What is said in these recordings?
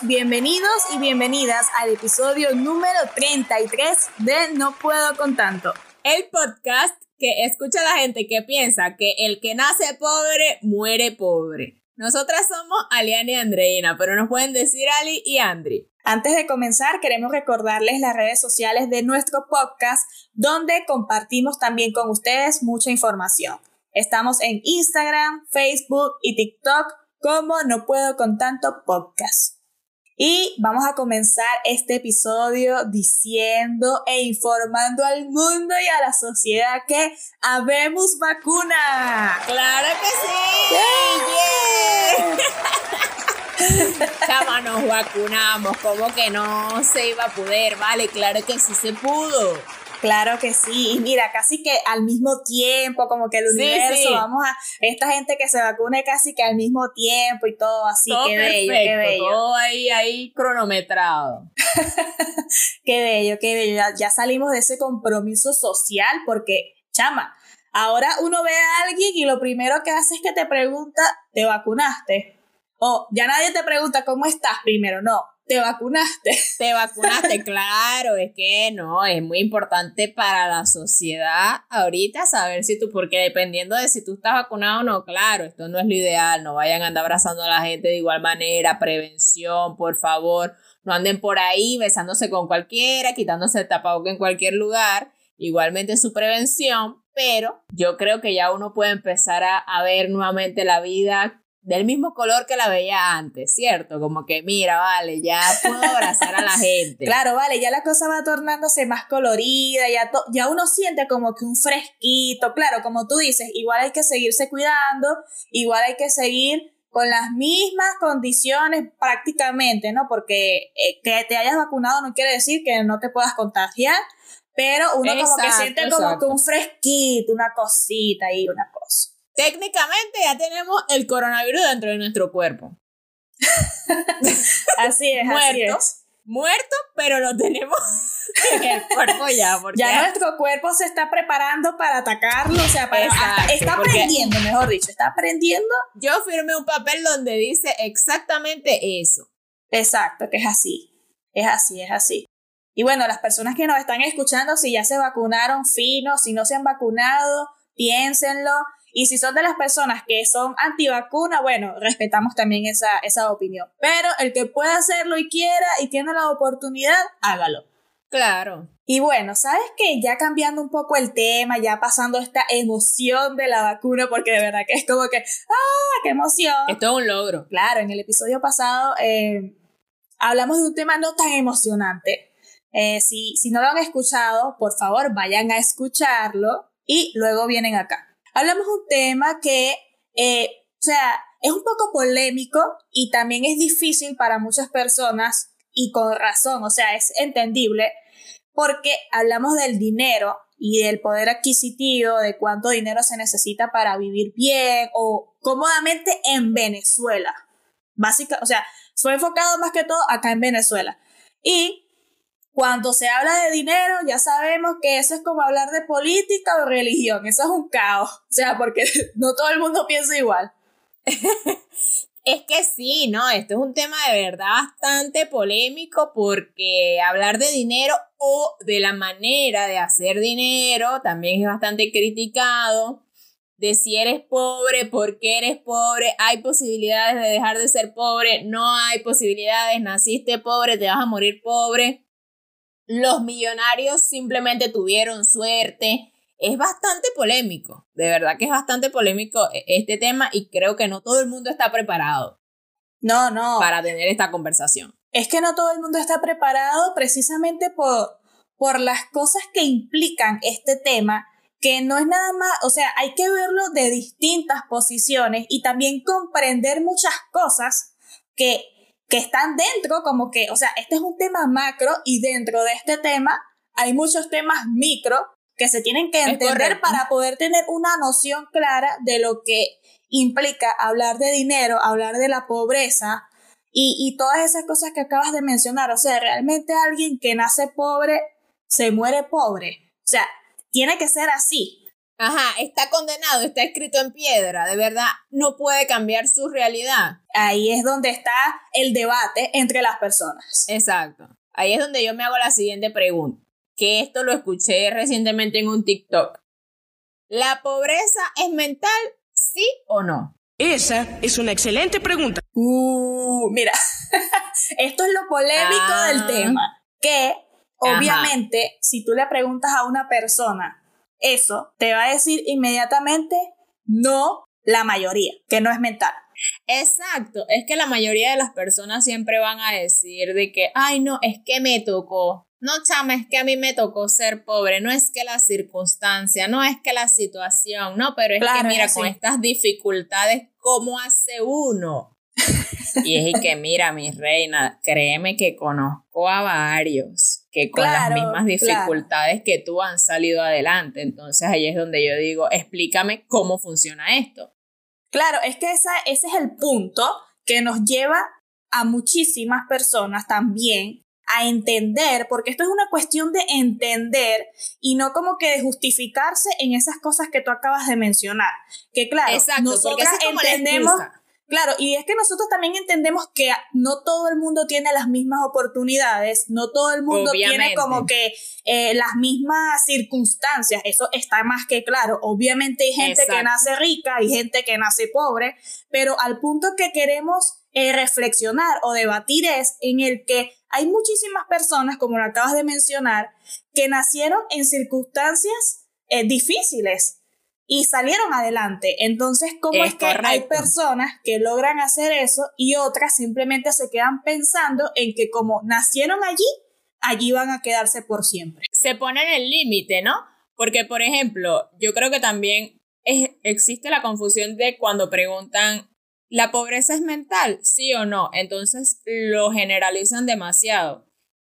Bienvenidos y bienvenidas al episodio número 33 de No Puedo con Tanto. El podcast que escucha a la gente que piensa que el que nace pobre muere pobre. Nosotras somos Aliana y Andreina, pero nos pueden decir Ali y Andri. Antes de comenzar, queremos recordarles las redes sociales de nuestro podcast, donde compartimos también con ustedes mucha información. Estamos en Instagram, Facebook y TikTok como No Puedo con Tanto Podcast. Y vamos a comenzar este episodio diciendo e informando al mundo y a la sociedad que habemos vacuna. ¡Claro que sí! Chama, nos vacunamos, como que no se iba a poder, vale, claro que sí se pudo. Claro que sí, y mira, casi que al mismo tiempo, como que el universo, vamos a, esta gente que se vacune casi que al mismo tiempo y todo así, qué bello, qué bello. Todo ahí, ahí cronometrado. qué bello, qué bello, ya, ya salimos de ese compromiso social porque, chama, ahora uno ve a alguien y lo primero que hace es que te pregunta, ¿te vacunaste? O ya nadie te pregunta cómo estás primero, no, te vacunaste. Te vacunaste, claro, es que no, es muy importante para la sociedad ahorita saber si tú, porque dependiendo de si tú estás vacunado o no, claro, esto no es lo ideal, no vayan a andar abrazando a la gente de igual manera, prevención, por favor, no anden por ahí besándose con cualquiera, quitándose el tapabocas en cualquier lugar, igualmente su prevención, pero yo creo que ya uno puede empezar a, a ver nuevamente la vida del mismo color que la veía antes, ¿cierto? Como que, mira, vale, ya puedo abrazar a la gente. Claro, vale, ya la cosa va tornándose más colorida, ya, ya uno siente como que un fresquito, claro, como tú dices, igual hay que seguirse cuidando, igual hay que seguir con las mismas condiciones prácticamente, ¿no? Porque eh, que te hayas vacunado no quiere decir que no te puedas contagiar, pero uno como que siente como que un fresquito, una cosita y una cosa. Técnicamente ya tenemos el coronavirus dentro de nuestro cuerpo. así es, muerto, Muerto, pero lo tenemos en el cuerpo ya. ya nuestro cuerpo se está preparando para atacarlo, o sea, para, está aprendiendo, mejor dicho, está aprendiendo. Yo firmé un papel donde dice exactamente eso. Exacto, que es así, es así, es así. Y bueno, las personas que nos están escuchando, si ya se vacunaron, fino, si no se han vacunado, piénsenlo y si son de las personas que son antivacuna, bueno, respetamos también esa, esa opinión. Pero el que pueda hacerlo y quiera y tiene la oportunidad, hágalo. Claro. Y bueno, ¿sabes qué? Ya cambiando un poco el tema, ya pasando esta emoción de la vacuna, porque de verdad que es como que, ¡ah, qué emoción! Es todo un logro. Claro, en el episodio pasado eh, hablamos de un tema no tan emocionante. Eh, si, si no lo han escuchado, por favor, vayan a escucharlo y luego vienen acá hablamos un tema que, eh, o sea, es un poco polémico y también es difícil para muchas personas y con razón, o sea, es entendible porque hablamos del dinero y del poder adquisitivo, de cuánto dinero se necesita para vivir bien o cómodamente en Venezuela. Básica, o sea, fue enfocado más que todo acá en Venezuela. Y cuando se habla de dinero, ya sabemos que eso es como hablar de política o religión. Eso es un caos. O sea, porque no todo el mundo piensa igual. es que sí, ¿no? Esto es un tema de verdad bastante polémico porque hablar de dinero o de la manera de hacer dinero también es bastante criticado. De si eres pobre, por qué eres pobre, hay posibilidades de dejar de ser pobre, no hay posibilidades, naciste pobre, te vas a morir pobre los millonarios simplemente tuvieron suerte. Es bastante polémico, de verdad que es bastante polémico e, este tema y creo que no todo el mundo está preparado. No, no. Para tener esta conversación. Es que no todo el mundo está preparado precisamente por, por las cosas que implican este tema, que no es nada más, o sea, hay que verlo de distintas posiciones y también comprender muchas cosas que que están dentro, como que, o sea, este es un tema macro y dentro de este tema hay muchos temas micro que se tienen que entender para poder tener una noción clara de lo que implica hablar de dinero, hablar de la pobreza y, y todas esas cosas que acabas de mencionar. O sea, realmente alguien que nace pobre se muere pobre. O sea, tiene que ser así. Ajá, está condenado, está escrito en piedra, de verdad no puede cambiar su realidad. Ahí es donde está el debate entre las personas. Exacto. Ahí es donde yo me hago la siguiente pregunta, que esto lo escuché recientemente en un TikTok. ¿La pobreza es mental, sí o no? Esa es una excelente pregunta. Uh, mira, esto es lo polémico del Ah. tema, que obviamente si tú le preguntas a una persona eso, te va a decir inmediatamente no la mayoría, que no es mental. Exacto, es que la mayoría de las personas siempre van a decir de que, ay no, es que me tocó. No, chama, es que a mí me tocó ser pobre, no es que la circunstancia, no es que la situación, no, pero es Claro, que mira, con estas dificultades, ¿cómo hace uno? y es que mira, mi reina, créeme que conozco a varios que con Claro, las mismas dificultades que tú han salido adelante. Entonces ahí es donde yo digo, explícame cómo funciona esto. Claro, es que esa, ese es el punto que nos lleva a muchísimas personas también a entender, porque esto es una cuestión de entender y no como que de justificarse en esas cosas que tú acabas de mencionar. Que claro, Exacto, nosotras es la entendemos. Claro, y es que nosotros también entendemos que no todo el mundo tiene las mismas oportunidades, no todo el mundo tiene como que eh, las mismas circunstancias, eso está más que claro. Obviamente hay gente que nace rica, hay gente que nace pobre, pero al punto que queremos eh, reflexionar o debatir es en el que hay muchísimas personas, como lo acabas de mencionar, que nacieron en circunstancias eh, difíciles y salieron adelante. Entonces, ¿cómo es, Es que hay personas que logran hacer eso y otras simplemente se quedan pensando en que como nacieron allí, allí van a quedarse por siempre? se ponen el límite, ¿no? Porque, por ejemplo, yo creo que también es- existe la confusión de cuando preguntan, ¿la pobreza es mental? ¿Sí o no? Entonces lo generalizan demasiado.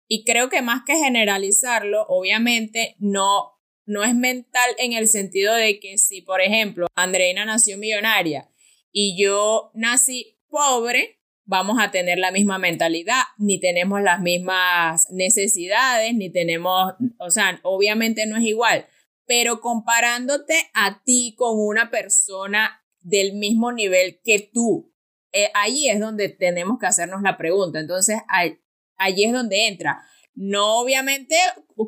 Y creo que más que generalizarlo, obviamente no, no es mental en el sentido de que si, por ejemplo, Andreina nació millonaria y yo nací pobre, vamos a tener la misma mentalidad, ni tenemos las mismas necesidades, ni tenemos, o sea, obviamente no es igual, pero comparándote a ti con una persona del mismo nivel que tú, eh, ahí es donde tenemos que hacernos la pregunta. Entonces, ahí, allí es donde entra. No obviamente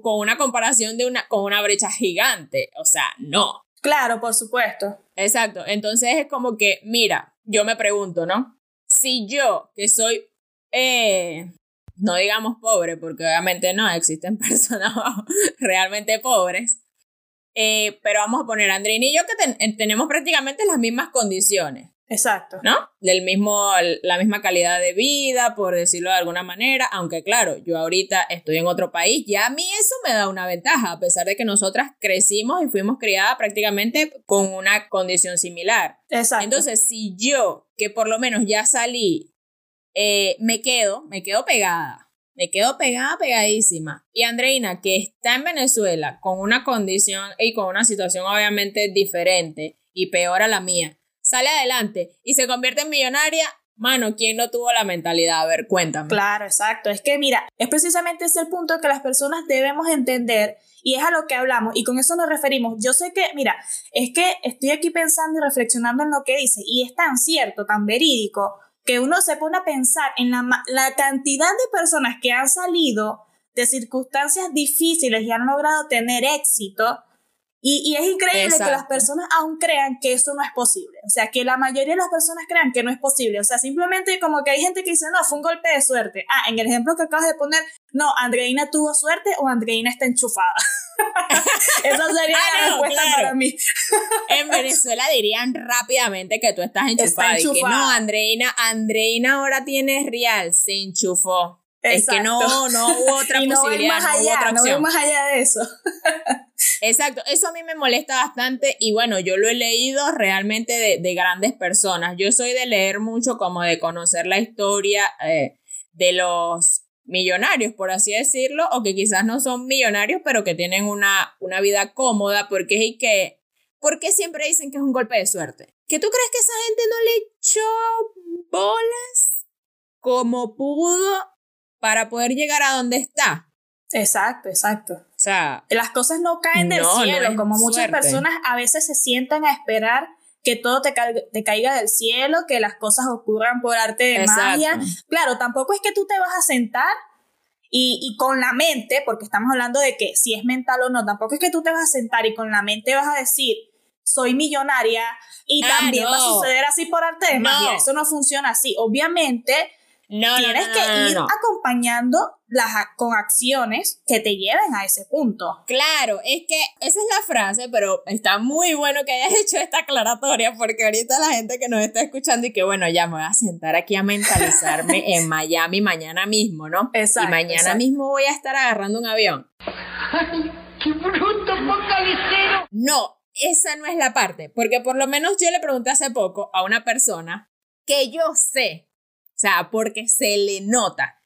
con una comparación de una, con una brecha gigante, o sea, no. Claro, por supuesto. Exacto. Entonces es como que, mira, yo me pregunto, ¿no? Si yo, que soy, eh, no digamos pobre, porque obviamente no, existen personas realmente pobres, eh, pero vamos a poner a Andrina y yo que ten- eh, tenemos prácticamente las mismas condiciones, Exacto. ¿no? Del mismo, la misma calidad de vida, por decirlo de alguna manera, aunque claro, yo ahorita estoy en otro país, ya a mí eso me da una ventaja, a pesar de que nosotras crecimos y fuimos criadas prácticamente con una condición similar. Exacto. Entonces, si yo, que por lo menos ya salí, eh, me quedo, me quedo pegada, me quedo pegada, pegadísima. Y Andreina, que está en Venezuela con una condición y con una situación obviamente diferente y peor a la mía, sale adelante y se convierte en millonaria, mano, ¿quién no tuvo la mentalidad? A ver, cuéntame. Claro, exacto. Es que mira, es precisamente ese el punto que las personas debemos entender y es a lo que hablamos y con eso nos referimos. Yo sé que, mira, es que estoy aquí pensando y reflexionando en lo que dice y es tan cierto, tan verídico, que uno se pone a pensar en la, la cantidad de personas que han salido de circunstancias difíciles y han logrado tener éxito. Y, y es increíble que las personas aún crean que eso no es posible. O sea, que la mayoría de las personas crean que no es posible. O sea, simplemente como que hay gente que dice, no, fue un golpe de suerte. Ah, en el ejemplo que acabas de poner, no, Andreina tuvo suerte o Andreina está enchufada. Esa sería Ah, la no, respuesta claro. para mí. En Venezuela dirían rápidamente que tú estás enchufada. Y que enchufada. no, Andreina, Andreina ahora tiene real, se enchufó. Es que no, no hubo otra y no posibilidad, más no hubo allá, otra no opción. más allá de eso. Exacto, eso a mí me molesta bastante y bueno, yo lo he leído realmente de, de grandes personas. Yo soy de leer mucho como de conocer la historia eh, de los millonarios, por así decirlo, o que quizás no son millonarios, pero que tienen una, una vida cómoda, porque es que, ¿por qué siempre dicen que es un golpe de suerte? ¿Que tú crees que esa gente no le echó bolas como pudo para poder llegar a donde está? Exacto, exacto. sea, las cosas no caen del no, cielo, como muchas suerte. personas a veces se sientan a esperar que todo te, ca- te caiga del cielo, que las cosas ocurran por arte de Exacto. magia. Claro, tampoco es que tú te vas a sentar y, y con la mente, porque estamos hablando de que si es mental o no, tampoco es que tú te vas a sentar y con la mente vas a decir, soy millonaria y Ah, también va a suceder así por arte de No. magia. Eso no funciona así. Obviamente, no, tienes no, que no, no, ir no. acompañando las, a- con acciones que te lleven a ese punto. Claro, es que esa es la frase, pero está muy bueno que hayas hecho esta aclaratoria porque ahorita la gente que nos está escuchando y que bueno, ya me voy a sentar aquí a mentalizarme en Miami mañana mismo, ¿no? Exacto, y mañana exacto. mismo voy a estar agarrando un avión. ¡Qué bruto focalicero! No, esa no es la parte, porque por lo menos yo le pregunté hace poco a una persona que yo sé, sea, porque se le nota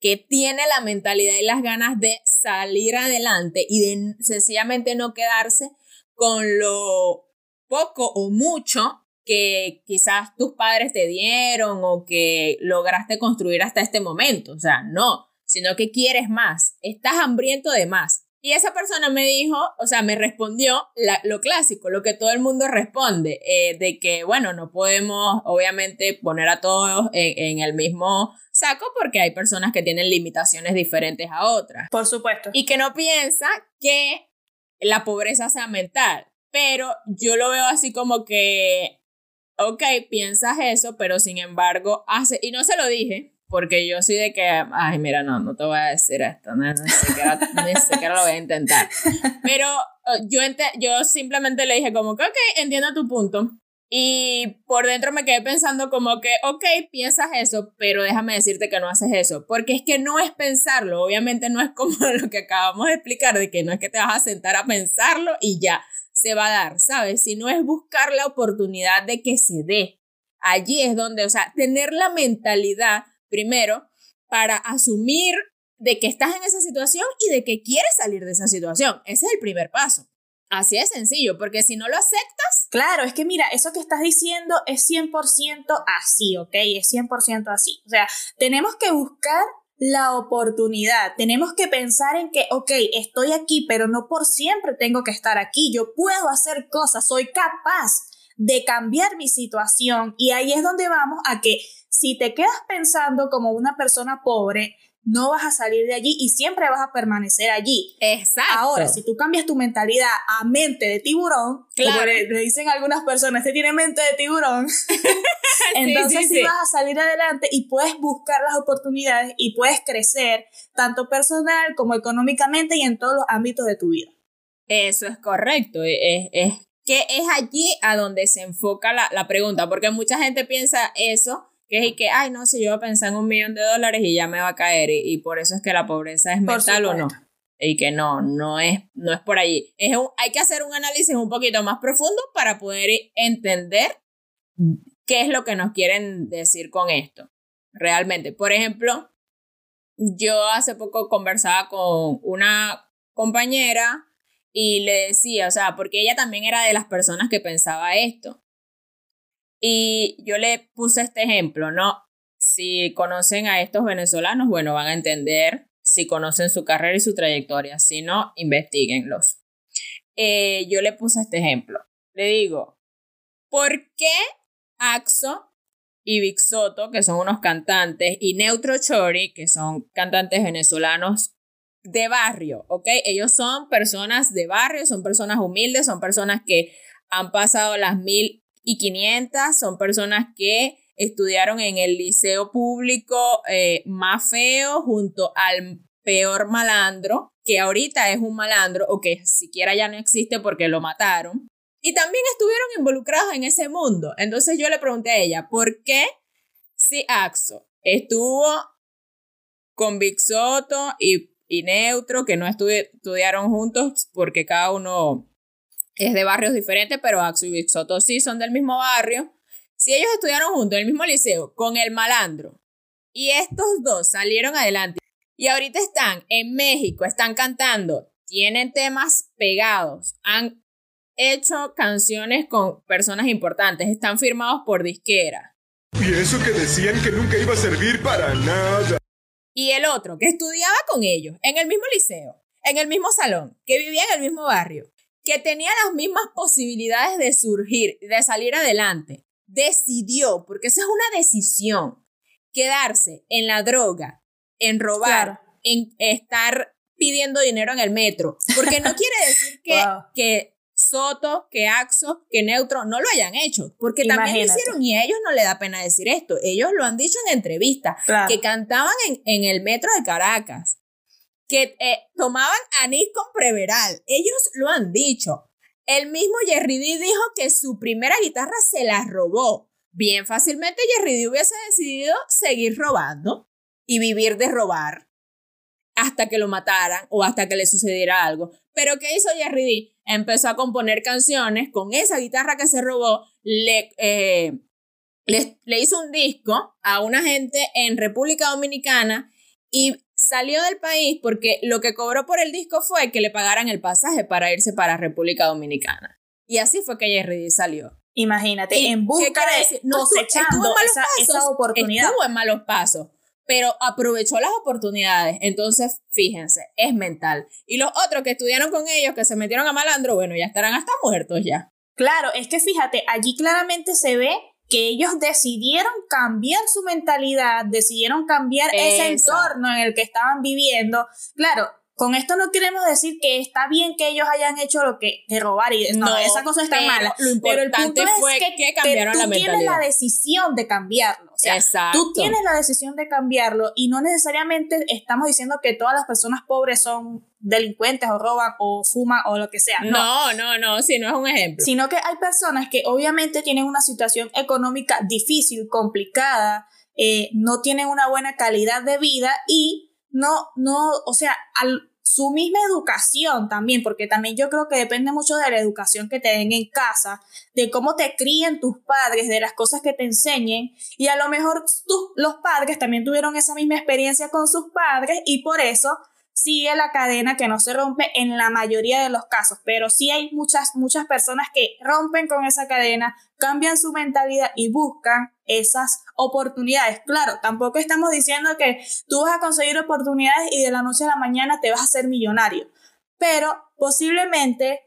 que tiene la mentalidad y las ganas de salir adelante y de sencillamente no quedarse con lo poco o mucho que quizás tus padres te dieron o que lograste construir hasta este momento. O sea, no, sino que quieres más, estás hambriento de más. Y esa persona me dijo, o sea, me respondió la- lo clásico, lo que todo el mundo responde, eh, de que, bueno, no podemos obviamente poner a todos en, en el mismo saco porque hay personas que tienen limitaciones diferentes a otras Por supuesto. y que no piensa que la pobreza sea mental. Pero yo lo veo así como que, ok, piensas eso, pero sin embargo, hace, y no se lo dije, porque yo soy de que, ay, mira, no, no te voy a decir esto, no, sé qué ni siquiera lo voy a intentar. Pero eh, yo, ente- yo simplemente le dije como que, ok, entiendo tu punto. Y por dentro me quedé pensando como que, ok, piensas eso, pero déjame decirte que no haces eso. Porque es que no es pensarlo, obviamente no es como lo que acabamos de explicar, de que no es que te vas a sentar a pensarlo y ya se va a dar, ¿sabes? Sino es buscar la oportunidad de que se dé. Allí es donde, o sea, tener la mentalidad, primero, para asumir de que estás en esa situación y de que quieres salir de esa situación. Ese es el primer paso. Así de sencillo, porque si no lo aceptas, Claro, es que mira, eso que estás diciendo es 100% así, ¿ok? Es 100% así. O sea, tenemos que buscar la oportunidad, tenemos que pensar en que, ok, estoy aquí, pero no por siempre tengo que estar aquí, yo puedo hacer cosas, soy capaz de cambiar mi situación y ahí es donde vamos a que si te quedas pensando como una persona pobre, no vas a salir de allí y siempre vas a permanecer allí. exacto. Ahora, si tú cambias tu mentalidad a mente de tiburón, Claro. como le, le dicen algunas personas, este tiene mente de tiburón, entonces sí, sí, sí. vas a salir adelante y puedes buscar las oportunidades y puedes crecer tanto personal como económicamente y en todos los ámbitos de tu vida. Eso es correcto. Es, es que es allí a donde se enfoca la, la pregunta, porque mucha gente piensa eso, que es y que, ay, no, si yo voy a pensar en un millón de dólares y ya me va a caer, y, y por eso es que la pobreza es mental o no. Y que no, no es, no es por allí. Es un- hay que hacer un análisis un poquito más profundo para poder entender qué es lo que nos quieren decir con esto. Realmente. Por ejemplo, yo hace poco conversaba con una compañera y le decía, o sea, porque ella también era de las personas que pensaba esto. Y yo le puse este ejemplo, ¿no? Si conocen a estos venezolanos, bueno, van a entender si conocen su carrera y su trayectoria. Si no, investiguenlos. Eh, yo le puse este ejemplo. Le digo, ¿por qué Axo y Big Soto, que son unos cantantes, y Neutro Chori, que son cantantes venezolanos de barrio, ¿ok? Ellos son personas de barrio, son personas humildes, son personas que han pasado las mil y quinientas, son personas que estudiaron en el liceo público eh, más feo junto al peor malandro, que ahorita es un malandro o que siquiera ya no existe porque lo mataron. Y también estuvieron involucrados en ese mundo. Entonces yo le pregunté a ella, ¿por qué si Axo estuvo con Big Soto y, y Neutro, que no estu- estudiaron juntos porque cada uno es de barrios diferentes, pero Axo y Big sí son del mismo barrio. Si ellos estudiaron juntos en el mismo liceo con el malandro y estos dos salieron adelante y ahorita están en México, están cantando, tienen temas pegados, han hecho canciones con personas importantes, están firmados por disquera. Y eso que decían que nunca iba a servir para nada. Y el otro, que estudiaba con ellos en el mismo liceo, en el mismo salón, que vivía en el mismo barrio, que tenía las mismas posibilidades de surgir, de salir adelante, decidió, porque esa es una decisión, quedarse en la droga, en robar, en estar pidiendo dinero en el metro, porque no quiere decir que, que Soto, que Axo, que Neutro no lo hayan hecho, porque también lo hicieron y a ellos no le da pena decir esto, ellos lo han dicho en entrevistas, que cantaban en, en, el metro de Caracas, que eh, tomaban anís con Preveral, ellos lo han dicho. El mismo Jerry D dijo que su primera guitarra se la robó. Bien fácilmente Jerry D hubiese decidido seguir robando y vivir de robar hasta que lo mataran o hasta que le sucediera algo. Pero ¿qué hizo Jerry D? Empezó a componer canciones con esa guitarra que se robó, le, eh, le, hizo un disco a una gente en República Dominicana y salió del país porque lo que cobró por el disco fue que le pagaran el pasaje para irse para República Dominicana. Y así fue que Jerry salió. Imagínate, en busca de cosechando esa, esa oportunidad. Estuvo en malos pasos pero aprovechó las oportunidades. Entonces, fíjense, es mental. Y los otros que estudiaron con ellos, que se metieron a malandro, bueno, ya estarán hasta muertos ya. Claro, es que fíjate, allí claramente se ve que ellos decidieron cambiar su mentalidad, decidieron cambiar ese entorno en el que estaban viviendo. Claro, con esto no queremos decir que está bien que ellos hayan hecho lo que robar y no, esa cosa está mala. pero el punto fue es que, cambiaron tú tienes la decisión de cambiarlo. O sea, tú tienes la decisión de cambiarlo y no necesariamente estamos diciendo que todas las personas pobres son delincuentes o roban o fuman o lo que sea. No, no, no, no si no es un ejemplo. Sino que hay personas que obviamente tienen una situación económica difícil, complicada, eh, no tienen una buena calidad de vida y no, no, o sea, al, su misma educación también, porque también yo creo que depende mucho de la educación que te den en casa, de cómo te críen tus padres, de las cosas que te enseñen, y a lo mejor tú, los padres también tuvieron esa misma experiencia con sus padres y por eso sigue la cadena que no se rompe en la mayoría de los casos, pero sí hay muchas, muchas personas que rompen con esa cadena, cambian su mentalidad y buscan esas oportunidades. Claro, tampoco estamos diciendo que tú vas a conseguir oportunidades y de la noche a la mañana te vas a hacer millonario, pero posiblemente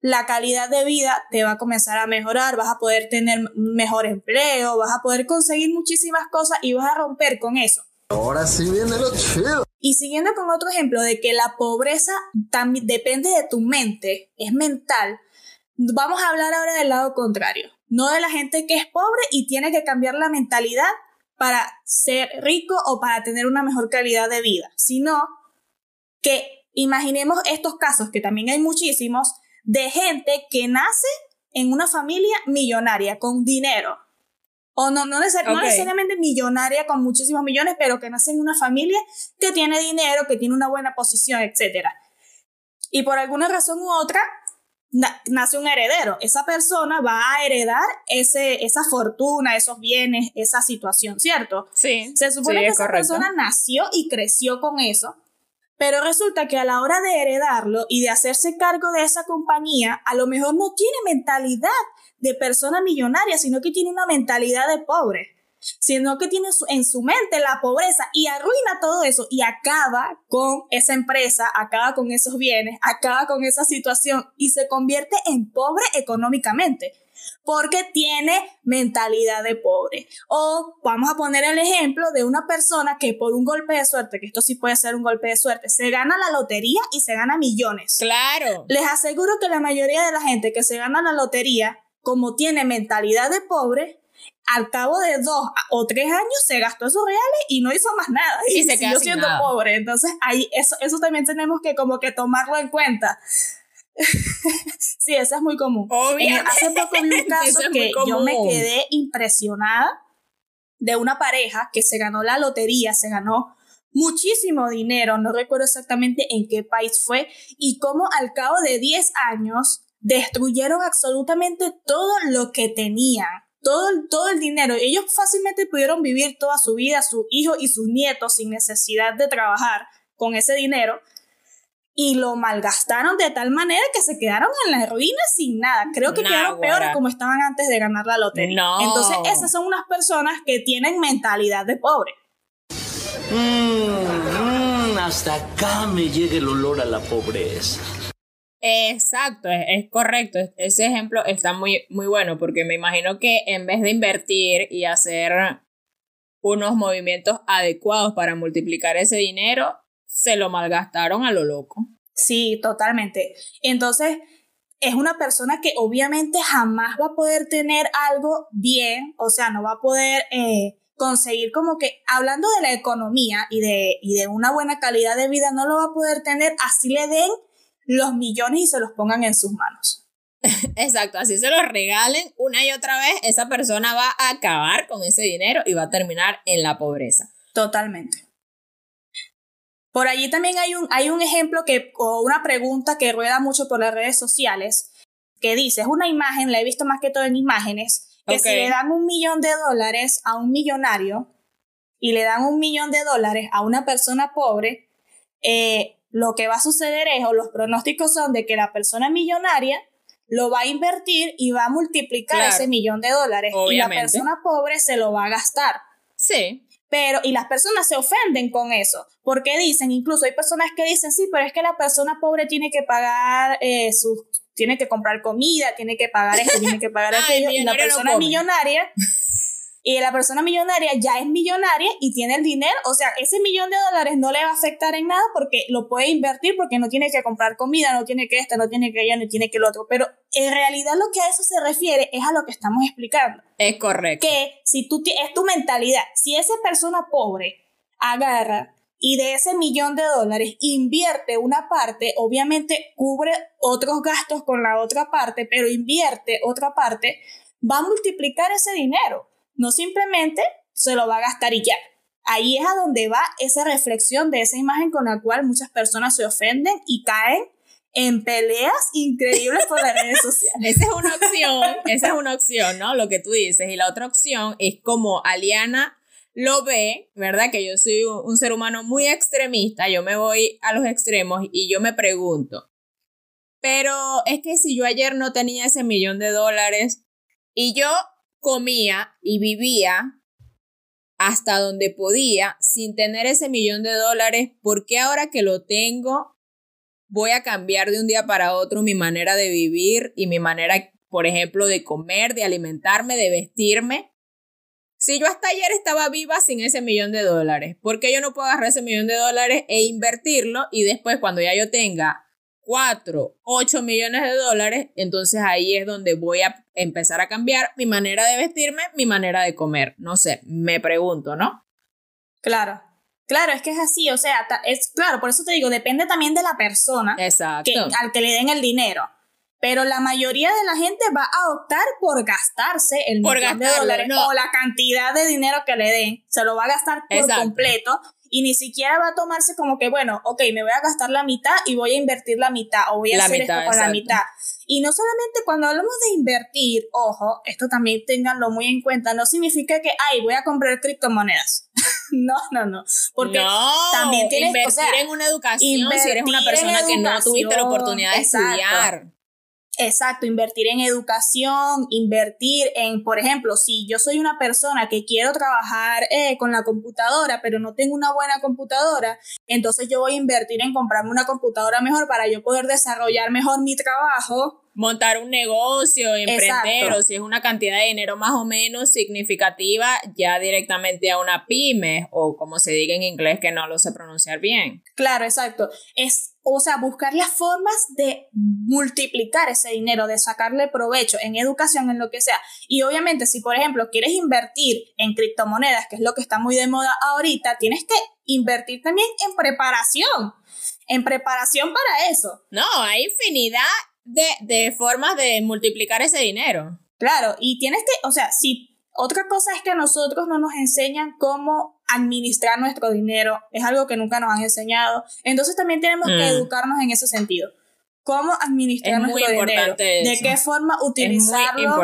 la calidad de vida te va a comenzar a mejorar, vas a poder tener mejor empleo, vas a poder conseguir muchísimas cosas y vas a romper con eso. Ahora sí viene lo chido. Y siguiendo con otro ejemplo de que la pobreza también depende de tu mente, es mental, vamos a hablar ahora del lado contrario, no de la gente que es pobre y tiene que cambiar la mentalidad para ser rico o para tener una mejor calidad de vida, sino que imaginemos estos casos, que también hay muchísimos, de gente que nace en una familia millonaria, con dinero, o no, no, necesariamente millonaria con muchísimos millones, pero que nace en una familia que tiene dinero, que tiene una buena posición, etc. Y por alguna razón u otra, nace un heredero. Esa persona va a heredar ese, esa fortuna, esos bienes, esa situación, ¿cierto? Sí. Se supone que esa persona nació y creció con eso, pero resulta que a la hora de heredarlo y de hacerse cargo de esa compañía, a lo mejor no tiene mentalidad de persona millonaria, sino que tiene una mentalidad de pobre, sino que tiene en su mente la pobreza y arruina todo eso y acaba con esa empresa, acaba con esos bienes, acaba con esa situación y se convierte en pobre económicamente porque tiene mentalidad de pobre. O vamos a poner el ejemplo de una persona que por un golpe de suerte, que esto sí puede ser un golpe de suerte, se gana la lotería y se gana millones. Claro. Les aseguro que la mayoría de la gente que se gana la lotería como tiene mentalidad de pobre, al cabo de dos o tres años se gastó esos reales y no hizo más nada. Y, se siguió siendo pobre. Entonces, ahí eso, eso también tenemos que como que tomarlo en cuenta. sí, eso es muy común. hace poco vi un caso que yo me quedé impresionada de una pareja que se ganó la lotería, se ganó muchísimo dinero, no recuerdo exactamente en qué país fue, y cómo al cabo de 10 años destruyeron absolutamente todo lo que tenían, todo, todo el dinero. Ellos fácilmente pudieron vivir toda su vida, sus hijos y sus nietos sin necesidad de trabajar con ese dinero. Y lo malgastaron de tal manera que se quedaron en las ruinas sin nada. Creo que quedaron peores como estaban antes de ganar la lotería. Entonces, esas son unas personas que tienen mentalidad de pobre. Mmm, hasta acá me llega el olor a la pobreza. Exacto, es, correcto. Ese ejemplo está muy, muy bueno porque me imagino que en vez de invertir y hacer unos movimientos adecuados para multiplicar ese dinero, se lo malgastaron a lo loco. Sí, totalmente. Entonces, es una persona que obviamente jamás va a poder tener algo bien, o sea, no va a poder eh, conseguir como que, hablando de la economía y de, y de una buena calidad de vida, no lo va a poder tener así le den los millones y se los pongan en sus manos. Exacto, así se los regalen una y otra vez, esa persona va a acabar con ese dinero y va a terminar en la pobreza. Totalmente. Por allí también hay un, hay un ejemplo que, o una pregunta que rueda mucho por las redes sociales, que dice, es una imagen, la he visto más que todo en imágenes, que si le dan un millón de dólares a un millonario y le dan un millón de dólares a una persona pobre, eh, lo que va a suceder es, o los pronósticos son de que la persona millonaria lo va a invertir y va a multiplicar ese millón de dólares y la persona pobre se lo va a gastar. Sí. Pero, y las personas se ofenden con eso, porque dicen, incluso hay personas que dicen, sí, pero es que la persona pobre tiene que pagar eh, sus, tiene que comprar comida, tiene que pagar esto, tiene que pagar aquello, y la persona millonaria y la persona millonaria ya es millonaria y tiene el dinero, o sea, ese millón de dólares no le va a afectar en nada porque lo puede invertir porque no tiene que comprar comida, no tiene que esto, no tiene que allá, no tiene que lo otro, pero en realidad lo que a eso se refiere es a lo que estamos explicando. Es correcto. Que si tú es tu mentalidad, si esa persona pobre agarra y de ese millón de dólares invierte una parte, obviamente cubre otros gastos con la otra parte, pero invierte otra parte, va a multiplicar ese dinero no simplemente se lo va a gastar y ya. Ahí es a donde va esa reflexión de esa imagen con la cual muchas personas se ofenden y caen en peleas increíbles por las redes sociales. Esa es una opción, esa es una opción, ¿no? Lo que tú dices. Y la otra opción es como Aliana lo ve, ¿verdad? Que yo soy un ser humano muy extremista, yo me voy a los extremos y yo me pregunto, pero es que si yo ayer no tenía ese millón de dólares y yo comía y vivía hasta donde podía sin tener ese millón de dólares, ¿por qué ahora que lo tengo voy a cambiar de un día para otro mi manera de vivir y mi manera, por ejemplo, de comer, de alimentarme, de vestirme? Si yo hasta ayer estaba viva sin ese millón de dólares, ¿por qué yo no puedo agarrar ese millón de dólares e invertirlo y después cuando ya yo tenga 4, 8 millones de dólares, entonces ahí es donde voy a empezar a cambiar mi manera de vestirme, mi manera de comer. No sé, me pregunto, ¿no? Claro. Claro, es que es así, o sea, es claro, por eso te digo, depende también de la persona Exacto. al que le den el dinero. Pero la mayoría de la gente va a optar por gastarse el millón de dólares o la cantidad de dinero que le den, se lo va a gastar por completo y ni siquiera va a tomarse como que, bueno, ok, me voy a gastar la mitad y voy a invertir la mitad o voy a hacer esto con la mitad. Y no solamente cuando hablamos de invertir, ojo, esto también tenganlo muy en cuenta, no significa que, ay, voy a comprar criptomonedas. no, no, no. Porque también tienes invertir en una educación si eres una persona que no tuviste la oportunidad de estudiar. Exacto, invertir en educación, invertir en, por ejemplo, si yo soy una persona que quiero trabajar eh, con la computadora, pero no tengo una buena computadora, entonces yo voy a invertir en comprarme una computadora mejor para yo poder desarrollar mejor mi trabajo. Montar un negocio, emprender, o si es una cantidad de dinero más o menos significativa, ya directamente a una pyme, o como se diga en inglés que no lo sé pronunciar bien. Claro, exacto. Es o sea, buscar las formas de multiplicar ese dinero, de sacarle provecho en educación, en lo que sea. Y obviamente, si por ejemplo quieres invertir en criptomonedas, que es lo que está muy de moda ahorita, tienes que invertir también en preparación, en preparación para eso. No, hay infinidad de, de formas de multiplicar ese dinero. Claro, y tienes que, o sea, si otra cosa es que a nosotros no nos enseñan cómo administrar nuestro dinero, es algo que nunca nos han enseñado. Entonces también tenemos que mm. educarnos en ese sentido. Cómo administrar nuestro dinero, de qué forma utilizarlo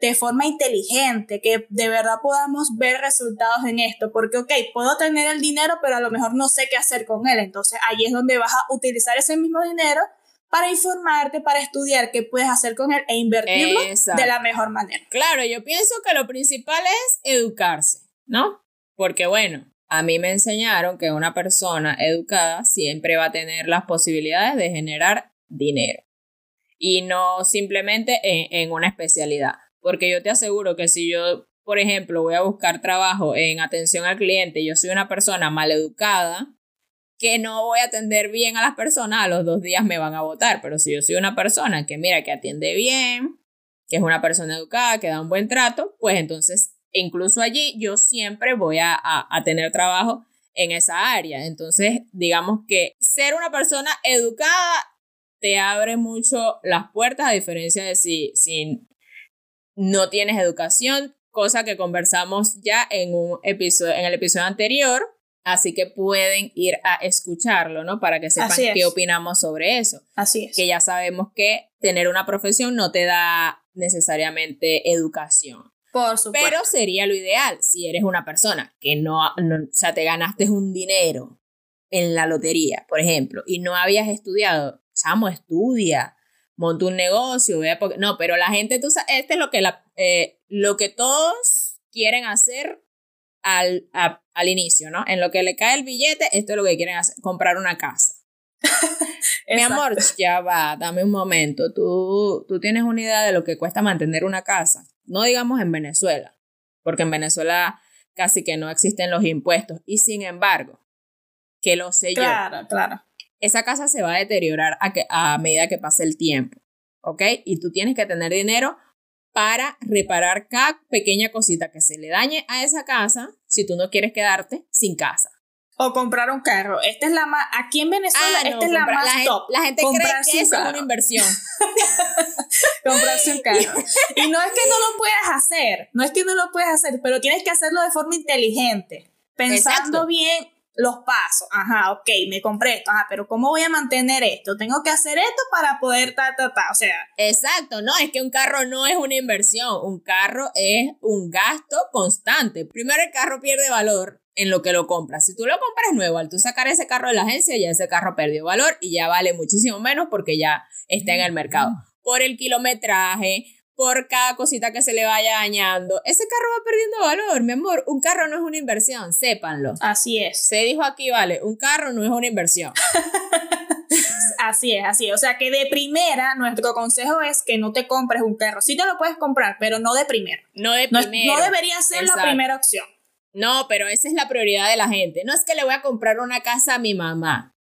de forma inteligente, que de verdad podamos ver resultados en esto, porque ok, puedo tener el dinero, pero a lo mejor no sé qué hacer con él, entonces ahí es donde vas a utilizar ese mismo dinero para informarte, para estudiar qué puedes hacer con él e invertirlo de la mejor manera. Claro, yo pienso que lo principal es educarse, ¿no? Porque bueno, A mí me enseñaron que una persona educada siempre va a tener las posibilidades de generar dinero y no simplemente en, en una especialidad. Porque yo te aseguro que si yo, por ejemplo, voy a buscar trabajo en atención al cliente y yo soy una persona maleducada, que no voy a atender bien a las personas, a los dos días me van a votar. Pero si yo soy una persona que mira, que atiende bien, que es una persona educada, que da un buen trato, pues entonces incluso allí yo siempre voy a, a, tener trabajo en esa área. Entonces, digamos que ser una persona educada te abre mucho las puertas, a diferencia de si, si no tienes educación, cosa que conversamos ya en un episodio, en el episodio anterior, Así que pueden ir a escucharlo, ¿no? Para que sepan qué opinamos sobre eso. Así es. Que ya sabemos que tener una profesión no te da necesariamente educación. Por supuesto. Pero sería lo ideal si eres una persona que no, no, o sea, te ganaste un dinero en la lotería, por ejemplo, y no habías estudiado, chamo, estudia, monta un negocio, vea porque, no, pero la gente, tú sabes, este es lo que, la, eh, lo que todos quieren hacer al, al inicio, ¿no? En lo que le cae el billete, esto es lo que quieren hacer, comprar una casa. Mi amor, ya va, dame un momento. Tú, tú tienes una idea de lo que cuesta mantener una casa. No digamos en Venezuela, porque en Venezuela casi que no existen los impuestos. Y sin embargo, que lo sé yo. Claro, claro. Esa casa se va a deteriorar a, que, a medida que pase el tiempo. ¿Ok? Y tú tienes que tener dinero para reparar cada pequeña cosita que se le dañe a esa casa si tú no quieres quedarte sin casa. O comprar un carro. Esta es la más. Aquí en Venezuela, ah, esta es la más top. la gente cree que es una inversión. Comprarse un carro. y no es que no lo puedas hacer. No es que no lo puedas hacer, pero tienes que hacerlo de forma inteligente. Pensando bien los pasos. Ajá, ok, me compré esto. Ajá, pero ¿cómo voy a mantener esto? Tengo que hacer esto para poder ta, ta, ta. O sea. Exacto, no, es que un carro no es una inversión. Un carro es un gasto constante. Primero, el carro pierde valor en lo que lo compras. Si tú lo compras nuevo, al tú sacar ese carro de la agencia, ya ese carro perdió valor y ya vale muchísimo menos porque ya está en el mercado. Por el kilometraje, por cada cosita que se le vaya dañando. Ese carro va perdiendo valor, mi amor. Un carro no es una inversión, sépanlo. Así es. Se dijo aquí, vale, un carro no es una inversión. así es, así es. O sea que de primera, nuestro consejo es que no te compres un carro. Sí te lo puedes comprar, pero no de primera. No de primera. No, debería ser la primera opción. No, pero esa es la prioridad de la gente. No es que le voy a comprar una casa a mi mamá.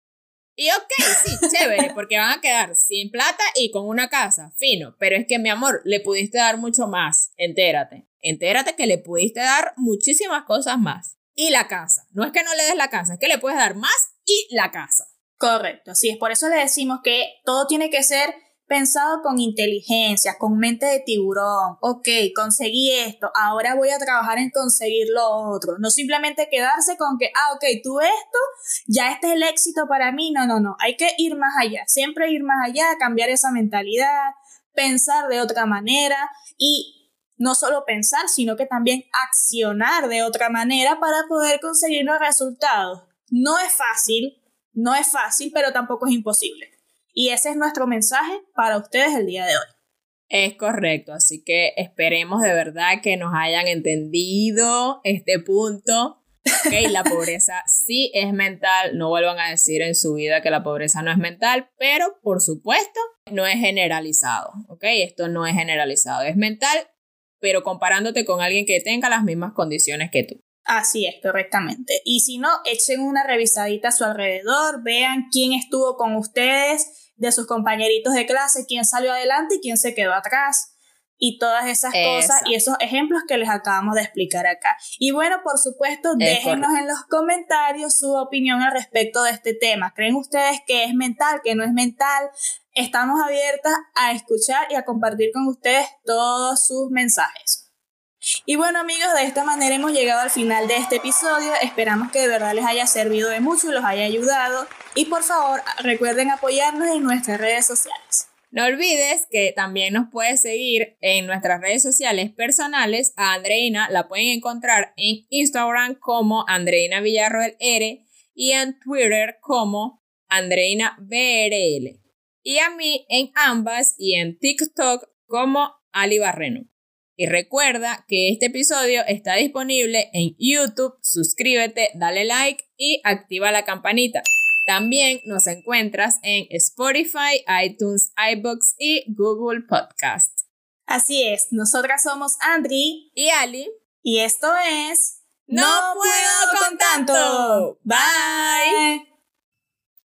Y ok, sí, chévere, porque van a quedar sin plata y con una casa, fino. Pero es que, mi amor, le pudiste dar mucho más. Entérate. Entérate que le pudiste dar muchísimas cosas más. Y la casa. No es que no le des la casa, es que le puedes dar más y la casa. Correcto, sí, es por eso le decimos que todo tiene que ser pensado con inteligencia, con mente de tiburón. Ok, conseguí esto, ahora voy a trabajar en conseguir lo otro. No simplemente quedarse con que, ah, ok, tú esto, ya este es el éxito para mí. No, no, no, hay que ir más allá, siempre ir más allá, cambiar esa mentalidad, pensar de otra manera y no solo pensar, sino que también accionar de otra manera para poder conseguir los resultados. No es fácil, no es fácil, pero tampoco es imposible. Y ese es nuestro mensaje para ustedes el día de hoy. Es correcto, así que esperemos de verdad que nos hayan entendido este punto. Ok, la pobreza sí es mental, no vuelvan a decir en su vida que la pobreza no es mental, pero por supuesto no es generalizado, ok, esto no es generalizado, es mental, pero comparándote con alguien que tenga las mismas condiciones que tú. Así es, correctamente. Y si no, echen una revisadita a su alrededor, vean quién estuvo con ustedes, de sus compañeritos de clase, quién salió adelante y quién se quedó atrás y todas esas cosas y esos ejemplos que les acabamos de explicar acá. Y bueno, por supuesto, déjenos en los comentarios su opinión al respecto de este tema. ¿Creen ustedes que es mental, que no es mental? Estamos abiertas a escuchar y a compartir con ustedes todos sus mensajes. Y bueno amigos, de esta manera hemos llegado al final de este episodio. Esperamos que de verdad les haya servido de mucho y los haya ayudado. Y por favor, recuerden apoyarnos en nuestras redes sociales. No olvides que también nos puedes seguir en nuestras redes sociales personales. A Andreina la pueden encontrar en Instagram como Andreina Villarroel R y en Twitter como Andreina BRL. Y a mí en ambas y en TikTok como Ali Barreno. Y recuerda que este episodio está disponible en YouTube, suscríbete, dale like y activa la campanita. También nos encuentras en Spotify, iTunes, iBooks y Google Podcast. Así es, nosotras somos Andri y Ali. Y esto es... No, puedo con tanto. Bye.